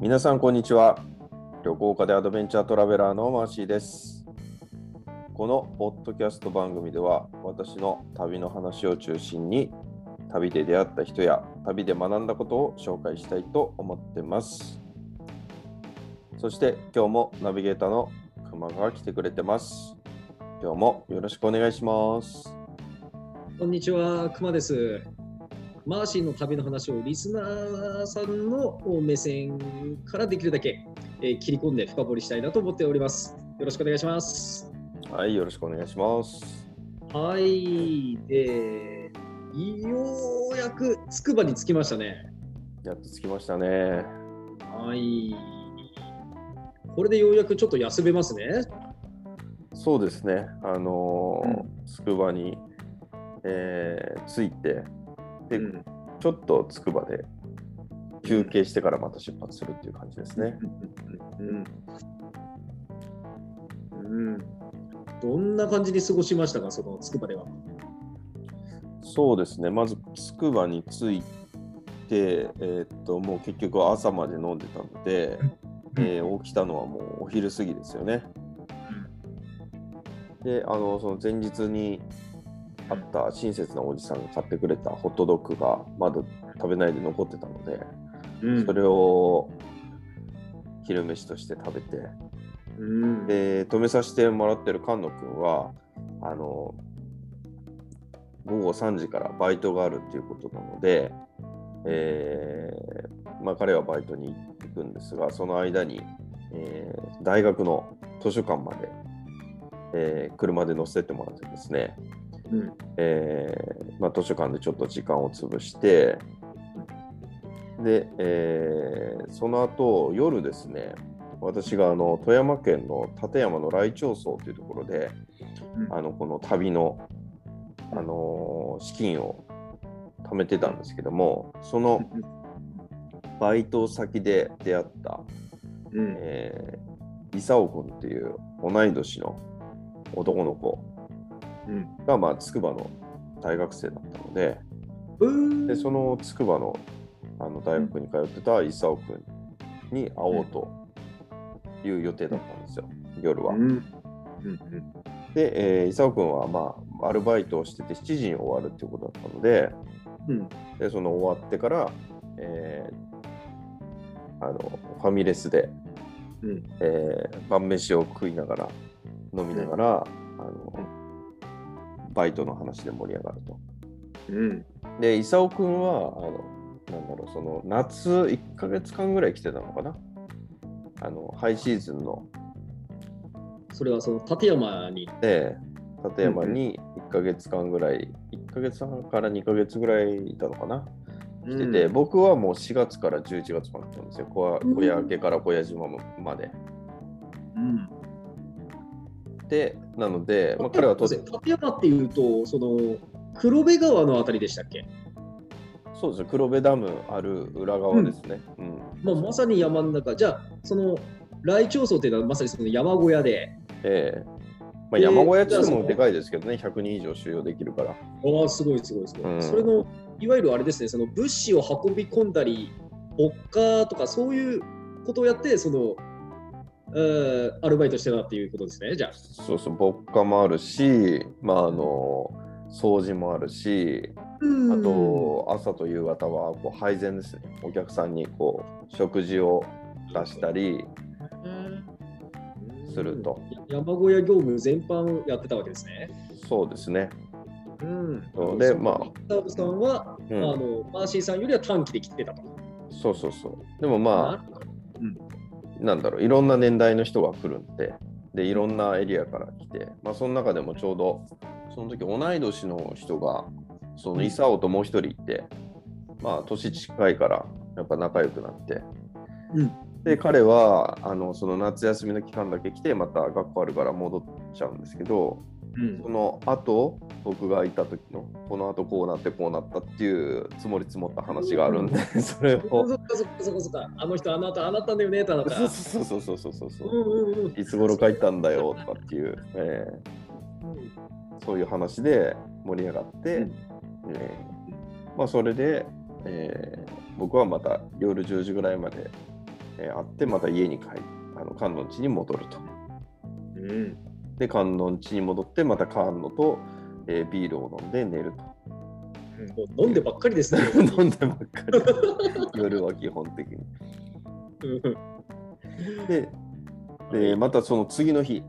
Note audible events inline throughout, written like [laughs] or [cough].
皆さんこんにちは。旅行家でアドベンチャートラベラーのマーシーです。このポッドキャスト番組では私の旅の話を中心に旅で出会った人や旅で学んだことを紹介したいと思ってます。そして今日もナビゲーターの熊が来てくれてます。今日もよろしくお願いします。こんにちは、くまです。マーシーの旅の話をリスナーさんの目線からできるだけ、えー切り込んで深掘りしたいなと思っております。よろしくお願いします。はいよろしくお願いしますはい。で、ようやくつくばに着きましたね。やっと着きましたねはい。これでようやくちょっと休めますね。そうですね、あのーうつくばに、えー着いて、で、うんちょっとつくばで休憩してからまた出発するっていう感じですね。うん。うん。どんな感じに過ごしましたか、そのつくばでは。そうですね、まずつくばに着いて、えーっと、もう結局朝まで飲んでたので、えー起きたのはもうお昼過ぎですよね。で、あの、その前日にあった親切なおじさんが買ってくれたホットドッグがまだ食べないで残ってたので、うん。それを昼飯として食べて、うん。で、止めさせてもらってる菅野君は、あの、午後3時からバイトがあるっていうことなので、えーまあ、彼はバイトに行くんですが、その間に、えー大学の図書館まで、えー車で乗せてもらってですね、うん。えーまあ、図書館でちょっと時間を潰して、で、えーその後夜ですね、私があの富山県の立山の来町荘というところで、うん。あのこの旅の、あのー資金を貯めてたんですけども、そのバイト先で出会った、うん。えー、イサオ君っていう同い年の男の子うんが、まあ、筑波の大学生だったので、うん。でその筑波のあの大学に通ってたイサオ君に会おうという予定だったんですよ、夜は。うん。うんで、えー、君は、まあ、アルバイトをしてて7時に終わるっていうことだったので、うん。でその終わってから、えーあのファミレスで、うん。えー晩飯を食いながら飲みながら、あのバイトの話で盛り上がると。うんで、イサオ君は、あのなんだろう、その夏1ヶ月間ぐらい来てたのかな？あのハイシーズンの、それはその立山に。で、立山に1ヶ月間ぐらい、1ヶ月半から2ヶ月ぐらいいたのかな？来てて、僕はもう4月から11月まで来たんですよ。小屋明けから小屋島まで。うん、で、なので、まあ、彼はと立山っていうと、その黒部川のあたりでしたっけ、そうですね、黒部ダムある裏側ですね。うん。まあ、まさに山の中、じゃあ、その来町荘っていうのはまさにその山小屋で、ええ。まあ、で山小屋っていのもでかいですけどね、100人以上収容できるから。ああ、すごいすごいすごい、うん。それのいわゆるあれですね、その物資を運び込んだり、牧歌とかそういうことをやって、その、えーアルバイトしてたっていうことですね、じゃあ。そうそう、牧歌もあるし、まあ、あの、掃除もあるし、あと、朝と夕方はこう配膳ですね。お客さんにこう食事を出したりすると。や山小屋業務全般やってたわけですね。そうですね。うんそうでまあタさんは、うんあのマーシーさんよりは短期で来てたと。そうそうそう。でもまあ、あ、なんだろう、いろんな年代の人が来るんで、で、いろんなエリアから来て、まあ、その中でもちょうど、その時同い年の人が、そのイサオともう一人いて、まあ、年近いから、やっぱ仲良くなって、うん。で、彼は、あの、その夏休みの期間だけ来て、また学校あるから戻っちゃうんですけど、うんその後、僕がいた時の、この後こうなってこうなったっていう積もり積もった話があるんで、[laughs] それを、そっかそっかそっかそっか。あの人あなたあなただよねとか。そうそうそうそうそうそうそうう。んうんうんいつ頃帰ったんだよとかっていう、えーそういう話で盛り上がって、うんえーまあ、それで、えー僕はまた夜10時ぐらいまで、えー会って、また家に帰る。あの観音家に戻ると。うん。で、観音家に戻って、また観音と、えービールを飲んで寝ると。飲んでばっかりですね。[laughs] 飲んでばっかり。夜は基本的に。うんで、でまたその次の日、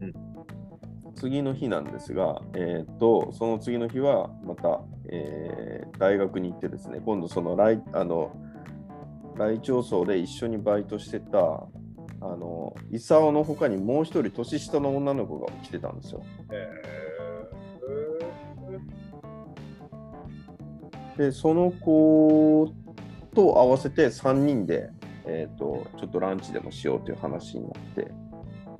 うん次の日なんですが、えー、とその次の日はまた、えー大学に行ってですね今度その来あの来町層で一緒にバイトしてたあの功の他にもう一人年下の女の子が来てたんですよ。でその子と合わせて3人で、えー、とちょっとランチでもしようという話になって。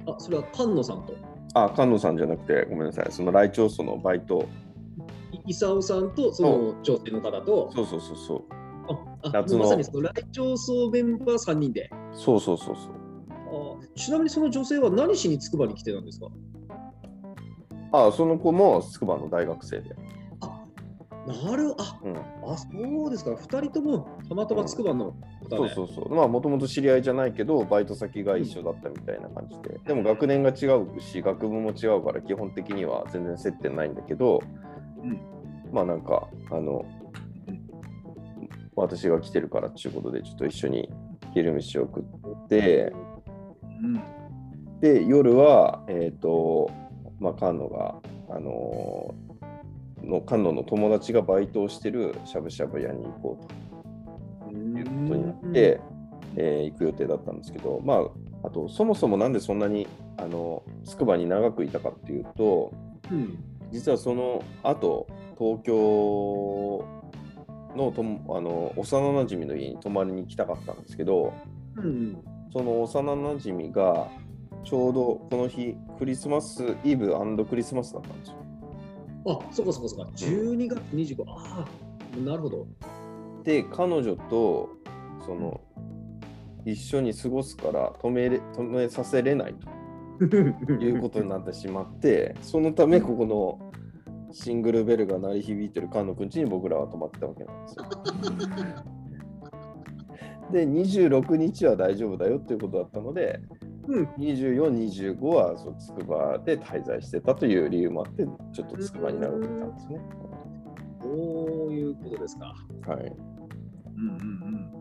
あ、それは菅野さんと、あ、菅野さんじゃなくて、ごめんなさい、その来町そのバイト、い功さんとその女性の方と、そうそうそうそう、ああ夏のまさにその来町層メンバー3人で？そうそうそうそう。あちなみにその女性は何しに筑波に来てたんですか？あ、その子も筑波の大学生で。なるあうん、あ、そうですか。2人ともたまたま筑波の方そうで。そうそう。まあ、もともと知り合いじゃないけど、バイト先が一緒だったみたいな感じで。でも学年が違うし、学部も違うから、基本的には全然接点ないんだけど、うんまあなんか、あの、私が来てるからっていうことで、ちょっと一緒に昼飯を食って、うんで、夜は、えっ、と、まあ、菅野が、あのーの菅野の友達がバイトをしてるしゃぶしゃぶ屋に行こうと。いうことになって、えー行く予定だったんですけど、まあ、あと、そもそもなんでそんなに、あの、筑波に長くいたかっていうと、うん。実はその後、東京のともあの幼なじみの家に泊まりに来たかったんですけど、うんその幼なじみがちょうどこの日、クリスマスイブクリスマスだったんですよ。あ、そこそこそこ。12月25。ああ、なるほど。で、彼女とその一緒に過ごすから止めれ止めさせれないと [laughs] いうことになってしまって、そのためここのシングルベルが鳴り響いてる菅野くんちに僕らは泊まってたわけなんですよ。[laughs] で、26日は大丈夫だよっていうことだったので、うん24、25はそう筑波で滞在してたという理由もあって、ちょっと筑波に長くいたんですね。そういうことですか。はい。うんうん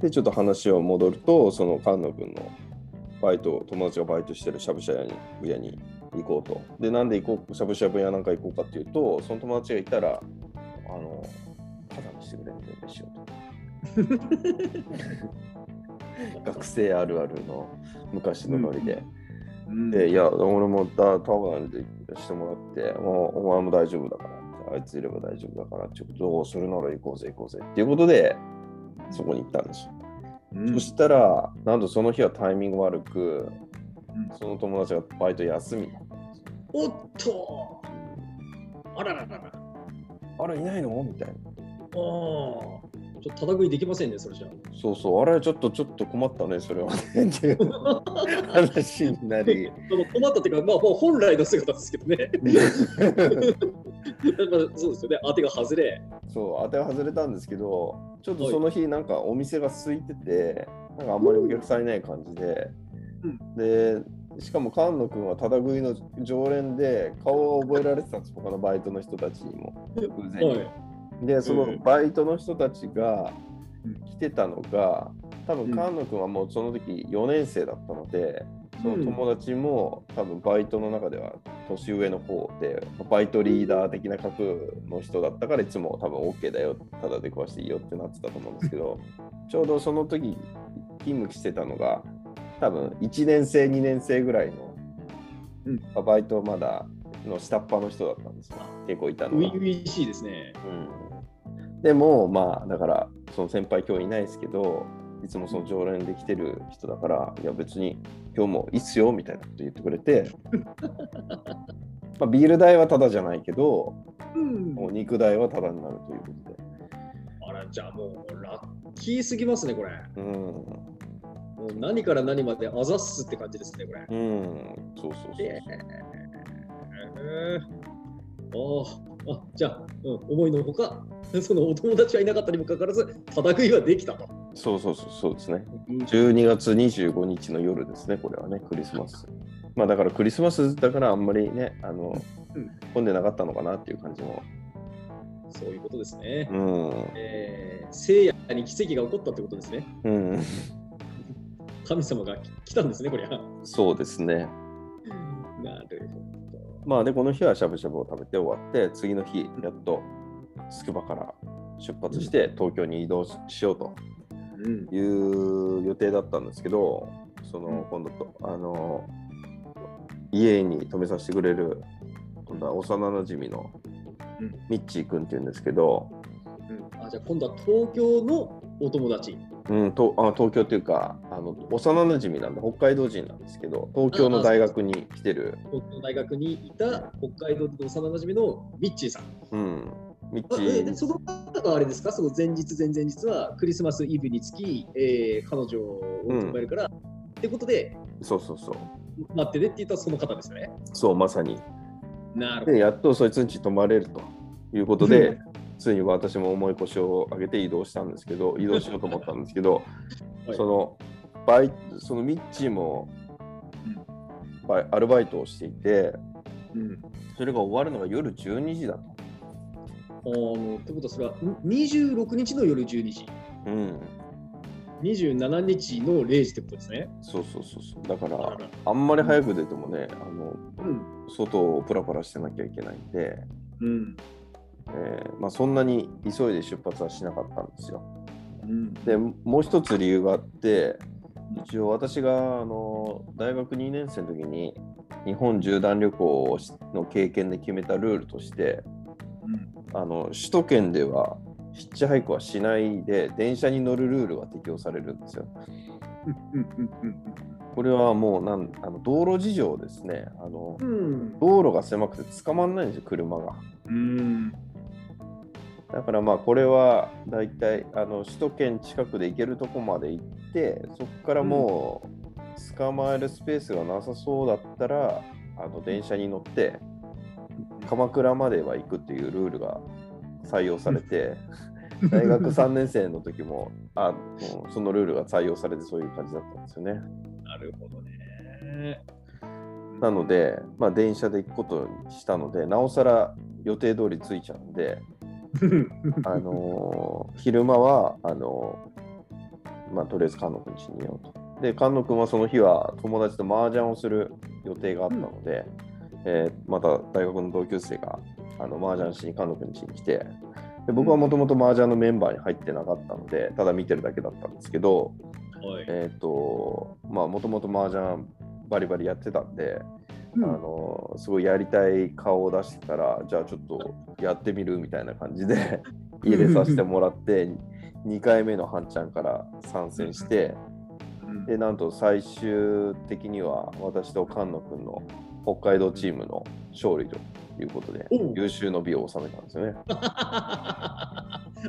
で、ちょっと話を戻ると、その菅野君のバイト、友達がバイトしてるしゃぶしゃぶ屋に行こうと。で、なんで行こう、しゃぶしゃぶ屋なんか行こうかっていうと、その友達がいたら、あの、ただにしてくれるんで飯をと。[laughs] 学生あるあるの昔のノリで。うん。で、いや、俺もだタワーでしてもらって、もうお前も大丈夫だからあいついれば大丈夫だからっていうことを、それなら行こうぜ行こうぜっていうことで、そこに行ったんですよ。うんそしたら、なんとその日はタイミング悪く、うんその友達がバイト休み。おっとあらららら。あれ、いないの？みたいな。ああ。ちょっとただ食いできませんね、それじゃそうそう、あれ、ちょっとちょっっと困ったね、それはね。っていう話になり。[laughs] 困ったっていうか、まあ、もう本来の姿ですけどね。だからそうですよね、当てが外れ。そう、当ては外れたんですけど、ちょっとその日、なんかお店が空いてて、なんかあんまりお客さんいない感じで、で、しかも菅野君はただ食いの常連で、顔を覚えられてたんです、他のバイトの人たちにも、偶然に。はい。で、そのうん。バイトの人たちがうん。来てたのが、多分うん。菅野君はもうその時4年生だったので、その友達も多分バイトの中では年上の方で、バイトリーダー的な格の人だったからいつも多分 OK だよ、ただで食わしていいよってなってたと思うんですけど、ちょうどその時勤務してたのが、多分1年生、2年生ぐらいの、うん。バイトまだの下っ端の人だったんですよ。結構いたのが。ウィ。ウィしいですね。うん、でもまあだからその先輩今日いないですけどいつもその常連で来てる人だからいや別に今日もいいっすよみたいなこと言ってくれてまあビール代はタダじゃないけどうん。もう肉代はタダになるということで。あら、じゃあもうラッキーすぎますね、これ。うん。もう何から何まであざっすって感じですね、これ。うん。そうそうそうえー、ああ、じゃあ、うん、思いのほか、[laughs] そのお友達はいなかったにもかかわらず、ただ食いはできたと。そうそうそうそうですね。12月25日の夜ですね、これはね、クリスマス。まあだからクリスマスだからあんまりね、あの、うん混んでなかったのかなっていう感じも。そういうことですね。うん。えー、聖夜に奇跡が起こったってことですね。うん。神様が来たんですね、これは。そうですね。なるほまあで、この日はしゃぶしゃぶを食べて終わって、次の日、やっとつくばから出発して東京に移動しようと。いう予定だったんですけど、その今度と、あの、家に泊めさせてくれる、今度は幼なじみのうん。ミッチー君っていうんですけど、うん、あじゃあ今度は東京のお友達。うん、とあ東京っていうかあの幼なじみなんで北海道人なんですけど東京の大学に来てる、東京大学にいた北海道の幼馴染のミッチーさん。うん、ミッあチー。えその方があれですか？その前日、前々日はクリスマスイブにつき、えー彼女を迎えるから、ってことで、そうそうそう。待ってねって言ったらその方ですね。そうまさに。なるほでやっとそいつんち泊まれるということでついに私も重い腰を上げて移動したんですけど [laughs] 移動しようと思ったんですけど、はいそのバイそのミッチーもバイアルバイトをしていてど。うん。それが終わるのが夜12時だと。あのってことはそれはん26日の夜12時、うん、27日の0時ってことですね。そうそうそうそうだからあんまり早く出てもねあのうん。外をプラプラしてなきゃいけないんで、うん。えーまあ、そんなに急いで出発はしなかったんですよ。うん。でもう一つ理由があって一応私があの大学2年生の時に日本縦断旅行の経験で決めたルールとしてうんあの首都圏ではヒッチハイクはしないで電車に乗るルールが適用されるんですよ。これはもうなんあの道路事情ですねあの。うん道路が狭くて捕まんないんですよ、車が。うんだからまあこれはだいたいあの首都圏近くで行けるとこまで行ってそこからもう捕まえるスペースがなさそうだったらあの電車に乗って鎌倉までは行くっていうルールが採用されて [laughs] 大学3年生の時もあもうそのルールが採用されてそういう感じだったんですよね。なるほどね。なので、まあ、電車で行くことにしたのでなおさら予定通り着いちゃうんで。あのー昼間はあのーまあ、とりあえず菅野君家にいようと。で、菅野君はその日は友達と麻雀をする予定があったので、えーまた大学の同級生があの麻雀しに菅野君家に来て、で僕はもともと麻雀のメンバーに入ってなかったので、ただ見てるだけだったんですけど、はい。えっ、と、まあ、もともと麻雀バリバリやってたんで、うんあのすごいやりたい顔を出してたら、じゃあちょっとやってみるみたいな感じで入れさせてもらって、2回目の半ちゃんから参戦して、うんでなんと最終的には私と菅野君の北海道チームの勝利ということで優秀の美を収めたんですよね。[laughs]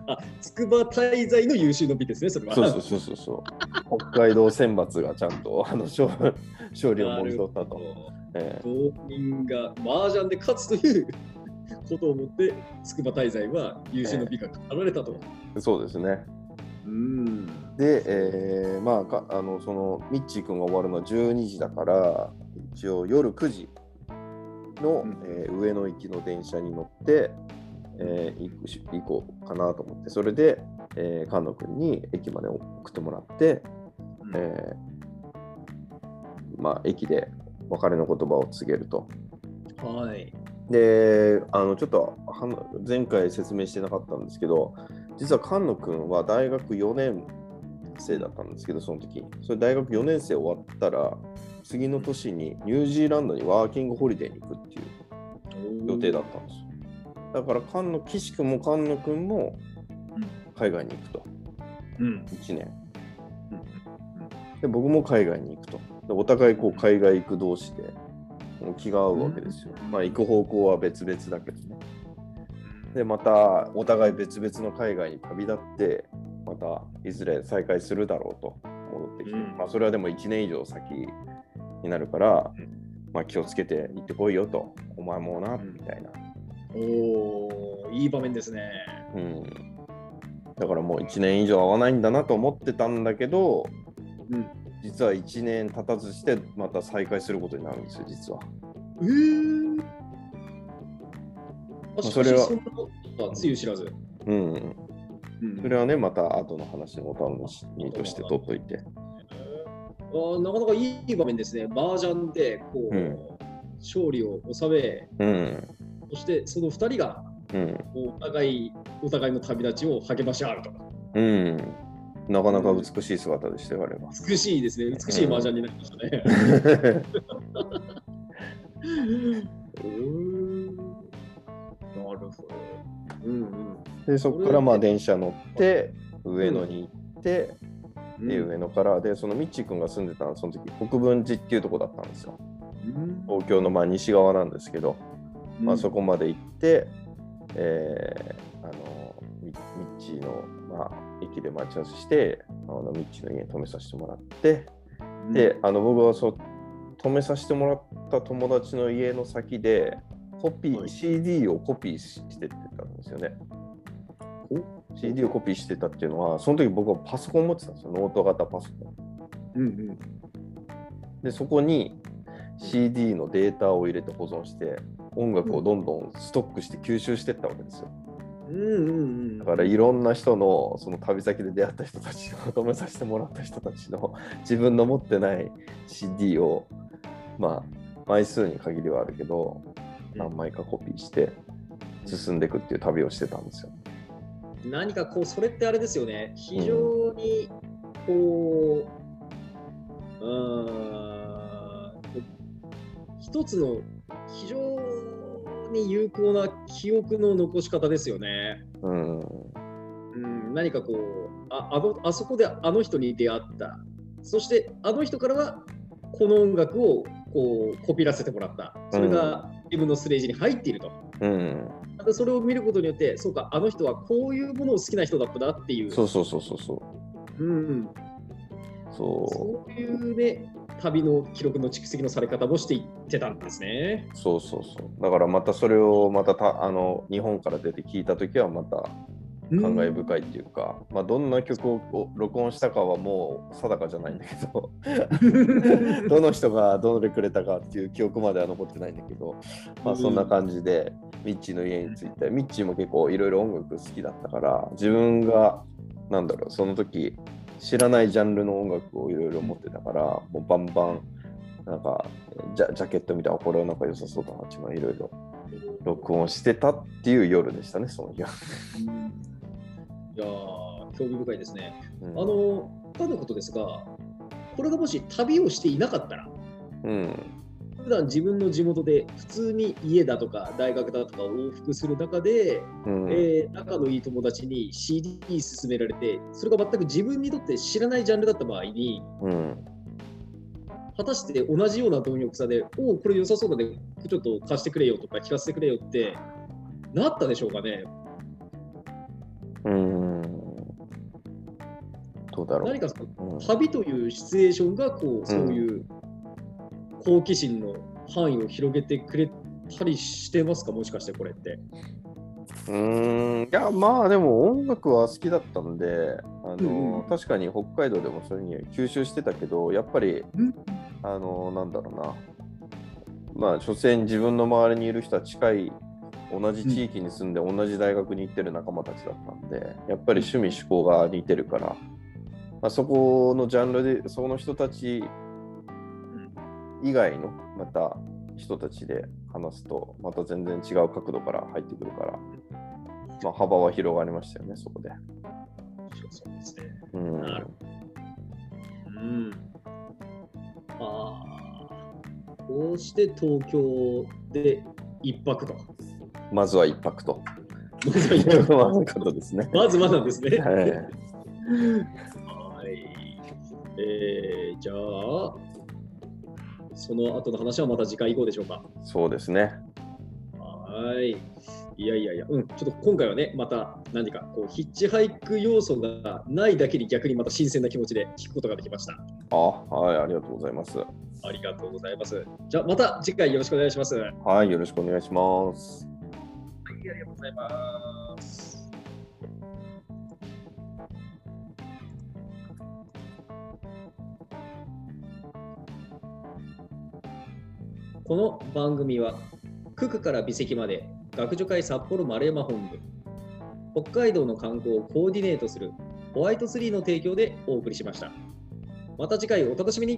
あ筑波滞在の優秀の美ですね、それは。そうそうそうそうそう。北海道選抜がちゃんとあの勝勝利をもぎ取ったと。え道民が麻雀で勝つということをもって、筑波滞在は優秀の美が語られたと。えそうですね。うん。で、えーまあかあのそのミッチー君が終わるのは12時だから一応夜9時の、うんえー上野行きの電車に乗って、えー行くし行こうかなと思ってそれで、えー、菅野君に駅まで送ってもらって、えーまあ、駅で別れの言葉を告げると。はい。であのちょっと前回説明してなかったんですけど実は菅野君は大学4年生だったんですけどその時。それ大学4年生終わったら次の年にニュージーランドにワーキングホリデーに行くっていう予定だったんですよ。だから菅野岸君も菅野君も海外に行くと。うん。1年。で僕も海外に行くと。でお互いこう海外行く同士で気が合うわけですよ、まあ行く方向は別々だけどね。でまたお互い別々の海外に旅立ってまたいずれ再会するだろうと戻ってきて、うん。まあそれはでも1年以上先になるから、うん。まあ気をつけて行ってこいよと。お前もなうんみたいな、おおいい場面ですね。うん。だからもう1年以上会わないんだなと思ってたんだけど、うん。実は1年経たずしてまた再会することになるんですよ、実は。えー。あそれはそんなことはつゆ知らず。うん。うんそれはね、また後の話のお楽しみとして取っといて。あーなかなかいい場面ですね。麻雀でこう、うん勝利を収め、うん。そしてその2人がうん。お互いお互いの旅立ちを励まし合うと。うん。なかなか美しい姿でしたよ、あれは。美しいですね。美しい麻雀になりましたね。うーんなるほど。うんうん。で、そこからまあ電車乗って、上野に行って、で、上野から、で、そのミッチー君が住んでたのは、その時、国分寺っていうとこだったんですよ。うん東京のまあ西側なんですけど、まあ、そこまで行って、えーあのミミッチーの、まあ、駅で待ち合わせしてあのミッチーの家に泊めさせてもらって、うんであの僕はそう泊めさせてもらった友達の家の先でコピー、はい CD をコピーしてってたんですよね。CD をコピーしてたっていうのはその時僕はパソコン持ってたんですよノート型パソコン。うんうんでそこに CD のデータを入れて保存して音楽をどんどんストックして吸収していったわけですよ。うんうんうんだからいろんな人のその旅先で出会った人たちを止めさせてもらった人たちの自分の持ってない CD をまあ枚数に限りはあるけど何枚かコピーして進んでいくっていう旅をしてたんですよ。何かこうそれってあれですよね。非常にこう、うーん、一つの非常に有効な記憶の残し方ですよね。うん、うん、何かこうああのあそこであの人に出会った。そしてあの人からはこの音楽をこうコピらせてもらった。それが自分のステージに入っていると。うん、それを見ることによって、そうか、あの人はこういうものを好きな人だったなっていう、そうそうそうそうそう。うん、そそういうね、旅の記録の蓄積のされ方もしていってたんですね。うそうそうそう。だからまたそれをまたたあの日本から出て聞いた時はまた感慨深いっていうか、まあ、どんな曲を録音したかはもう定かじゃないんだけど [laughs] どの人がどれくれたかっていう記憶までは残ってないんだけど、まあ、そんな感じでミッチーの家に着いてミッチーも結構いろいろ音楽好きだったから自分がなんだろうその時知らないジャンルの音楽をいろいろ持ってたからもうバンバンなんかジャジャケット見たらこれはなんか良さそうだなっていうのはいろいろ録音してたっていう夜でしたねその日は。[laughs] いやー興味深いですね。うんあの、他のことですが、これがもし旅をしていなかったら、うん普段自分の地元で普通に家だとか大学だとか往復する中で、うん。えー仲のいい友達に CD 勧められて、それが全く自分にとって知らないジャンルだった場合に、うん。果たして同じような貪欲さで、おお、これ良さそうだね、ちょっと貸してくれよとか聞かせてくれよってなったでしょうかね。うーん。どうだろう。何かそのうん。旅というシチュエーションがこうそういう好奇心の範囲を広げてくれたりしてますか、もしかしてこれって。うーん。いやまあでも音楽は好きだったんであの、うんうん。確かに北海道でもそれに吸収してたけどやっぱりうん。あのなんだろうな。まあ所詮自分の周りにいる人は近い同じ地域に住んで同じ大学に行ってる仲間たちだったんでやっぱり趣味嗜好が似てるから、まあ、そこのジャンルでその人たち以外のまた人たちで話すとまた全然違う角度から入ってくるから、まあ、幅は広がりましたよねそこで。そうですね。うんうん。ああ。こうして東京で一泊と。まずは一泊と。まずは一泊まですね。まずまなんですね。はいはい。えー、じゃあ、その後の話はまた次回以降でしょうか。そうですね。はい。いやいやいや、うん、ちょっと今回はね、また何かこうヒッチハイク要素がないだけに逆にまた新鮮な気持ちで聞くことができました。あ、はい、ありがとうございます。ありがとうございます。じゃあまた次回よろしくお願いします。はい、はい、よろしくお願いします。ありがとうございます。この番組は、区区から美石まで学助会札幌丸山本部、北海道の観光をコーディネートするホワイトツリーの提供でお送りしました。また次回お楽しみに